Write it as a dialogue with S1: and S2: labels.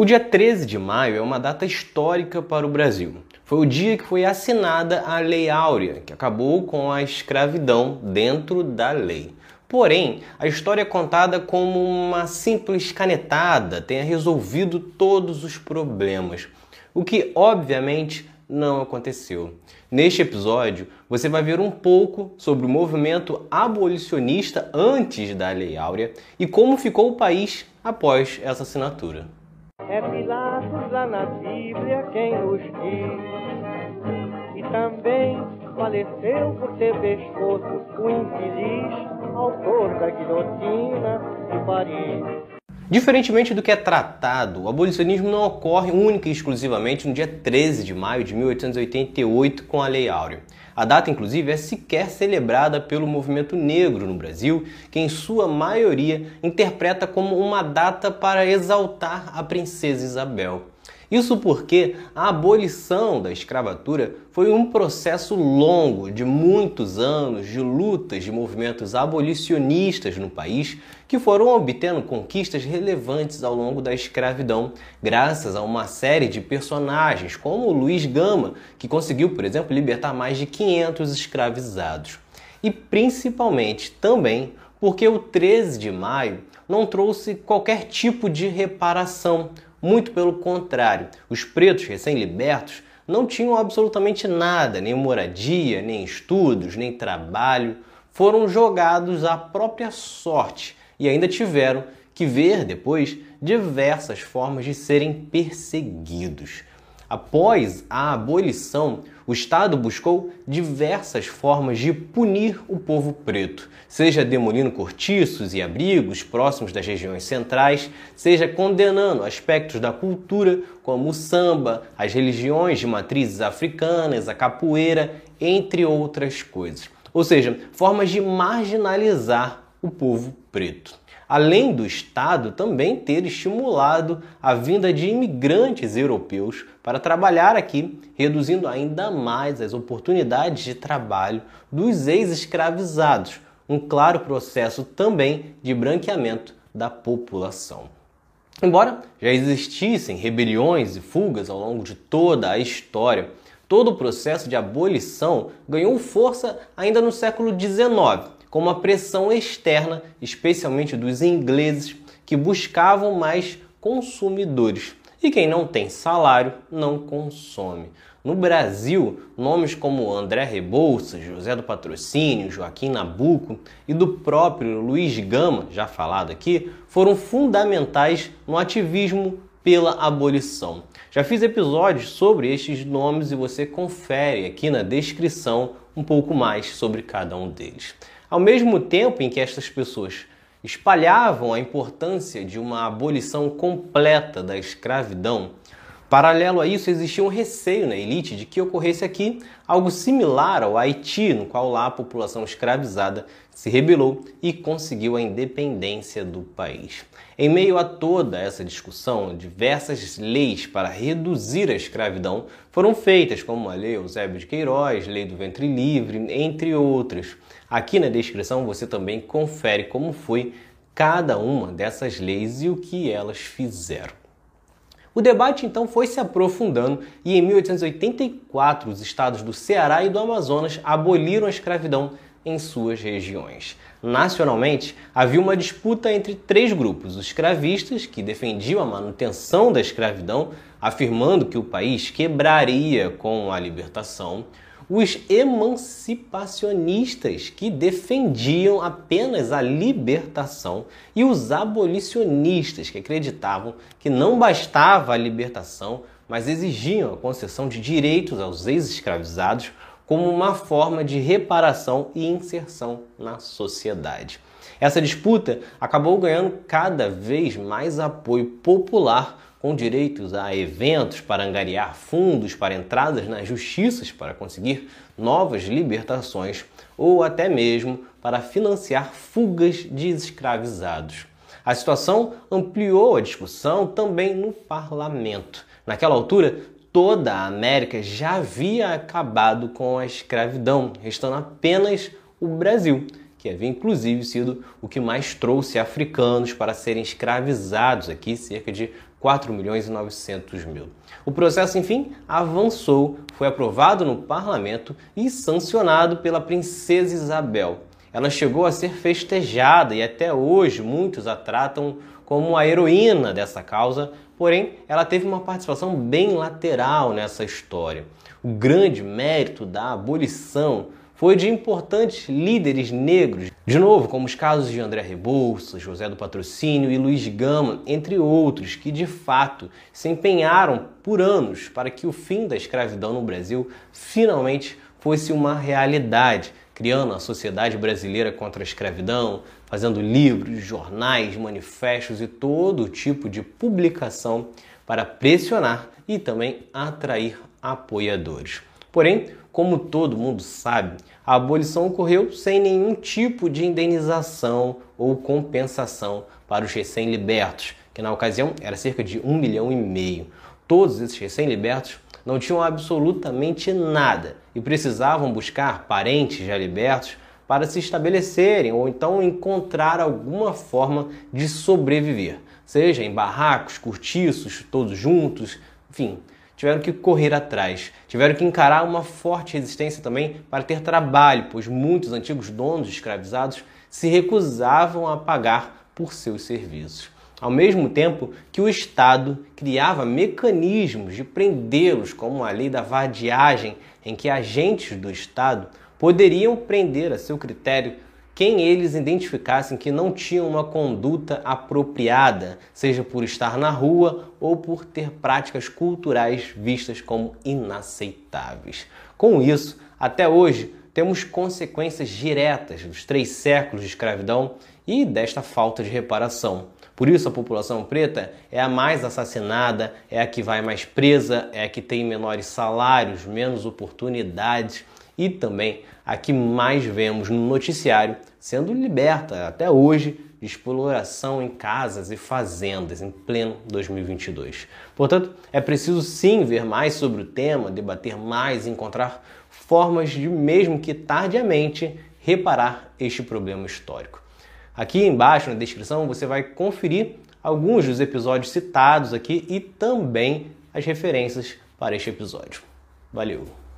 S1: O dia 13 de maio é uma data histórica para o Brasil. Foi o dia que foi assinada a Lei Áurea, que acabou com a escravidão dentro da lei. Porém, a história é contada como uma simples canetada tenha resolvido todos os problemas, o que obviamente não aconteceu. Neste episódio, você vai ver um pouco sobre o movimento abolicionista antes da Lei Áurea e como ficou o país após essa assinatura. É Pilatos lá na Bíblia quem nos diz. E também faleceu por ter pescoço o infeliz autor da guilhotina de Paris. Diferentemente do que é tratado, o abolicionismo não ocorre única e exclusivamente no dia 13 de maio de 1888 com a Lei Áurea. A data, inclusive, é sequer celebrada pelo movimento negro no Brasil, que em sua maioria interpreta como uma data para exaltar a princesa Isabel. Isso porque a abolição da escravatura foi um processo longo de muitos anos de lutas de movimentos abolicionistas no país que foram obtendo conquistas relevantes ao longo da escravidão, graças a uma série de personagens como Luiz Gama, que conseguiu, por exemplo, libertar mais de 500 escravizados. E principalmente também porque o 13 de maio não trouxe qualquer tipo de reparação muito pelo contrário, os pretos recém-libertos não tinham absolutamente nada, nem moradia, nem estudos, nem trabalho, foram jogados à própria sorte e ainda tiveram que ver depois diversas formas de serem perseguidos. Após a abolição, o Estado buscou diversas formas de punir o povo preto, seja demolindo cortiços e abrigos próximos das regiões centrais, seja condenando aspectos da cultura como o samba, as religiões de matrizes africanas, a capoeira, entre outras coisas. Ou seja, formas de marginalizar o povo preto além do Estado também ter estimulado a vinda de imigrantes europeus para trabalhar aqui, reduzindo ainda mais as oportunidades de trabalho dos ex-escravizados, um claro processo também de branqueamento da população. Embora já existissem rebeliões e fugas ao longo de toda a história, todo o processo de abolição ganhou força ainda no século XIX com uma pressão externa, especialmente dos ingleses, que buscavam mais consumidores. E quem não tem salário não consome. No Brasil, nomes como André Rebouças, José do Patrocínio, Joaquim Nabuco e do próprio Luiz Gama, já falado aqui, foram fundamentais no ativismo pela abolição. Já fiz episódios sobre estes nomes e você confere aqui na descrição um pouco mais sobre cada um deles. Ao mesmo tempo em que estas pessoas espalhavam a importância de uma abolição completa da escravidão, paralelo a isso existia um receio na elite de que ocorresse aqui algo similar ao Haiti, no qual lá a população escravizada se rebelou e conseguiu a independência do país. Em meio a toda essa discussão, diversas leis para reduzir a escravidão foram feitas, como a Lei Eusébio de Queiroz, Lei do Ventre Livre, entre outras. Aqui na descrição você também confere como foi cada uma dessas leis e o que elas fizeram. O debate então foi se aprofundando e em 1884 os estados do Ceará e do Amazonas aboliram a escravidão em suas regiões. Nacionalmente, havia uma disputa entre três grupos: os escravistas, que defendiam a manutenção da escravidão, afirmando que o país quebraria com a libertação, os emancipacionistas, que defendiam apenas a libertação, e os abolicionistas, que acreditavam que não bastava a libertação, mas exigiam a concessão de direitos aos ex-escravizados como uma forma de reparação e inserção na sociedade. Essa disputa acabou ganhando cada vez mais apoio popular com direitos a eventos para angariar fundos para entradas nas justiças para conseguir novas libertações ou até mesmo para financiar fugas de escravizados. A situação ampliou a discussão também no parlamento. Naquela altura, toda a América já havia acabado com a escravidão, restando apenas o Brasil que havia inclusive sido o que mais trouxe africanos para serem escravizados aqui cerca de 4 milhões e 900 mil. O processo, enfim, avançou, foi aprovado no parlamento e sancionado pela princesa Isabel. Ela chegou a ser festejada e até hoje muitos a tratam como a heroína dessa causa, porém ela teve uma participação bem lateral nessa história. O grande mérito da abolição foi de importantes líderes negros, de novo, como os casos de André Rebouças, José do Patrocínio e Luiz Gama, entre outros, que de fato se empenharam por anos para que o fim da escravidão no Brasil finalmente fosse uma realidade, criando a Sociedade Brasileira contra a Escravidão, fazendo livros, jornais, manifestos e todo tipo de publicação para pressionar e também atrair apoiadores. Porém, como todo mundo sabe, a abolição ocorreu sem nenhum tipo de indenização ou compensação para os recém-libertos, que na ocasião era cerca de um milhão e meio. Todos esses recém-libertos não tinham absolutamente nada e precisavam buscar parentes já libertos para se estabelecerem ou então encontrar alguma forma de sobreviver, seja em barracos, cortiços, todos juntos, enfim, tiveram que correr atrás, tiveram que encarar uma forte resistência também para ter trabalho, pois muitos antigos donos escravizados se recusavam a pagar por seus serviços. Ao mesmo tempo que o Estado criava mecanismos de prendê-los, como a lei da vadiagem, em que agentes do Estado poderiam prender a seu critério quem eles identificassem que não tinham uma conduta apropriada, seja por estar na rua ou por ter práticas culturais vistas como inaceitáveis. Com isso, até hoje, temos consequências diretas dos três séculos de escravidão e desta falta de reparação. Por isso, a população preta é a mais assassinada, é a que vai mais presa, é a que tem menores salários, menos oportunidades e também a que mais vemos no noticiário sendo liberta até hoje de exploração em casas e fazendas em pleno 2022. Portanto, é preciso sim ver mais sobre o tema, debater mais, encontrar formas de, mesmo que tardiamente, reparar este problema histórico. Aqui embaixo na descrição você vai conferir alguns dos episódios citados aqui e também as referências para este episódio. Valeu!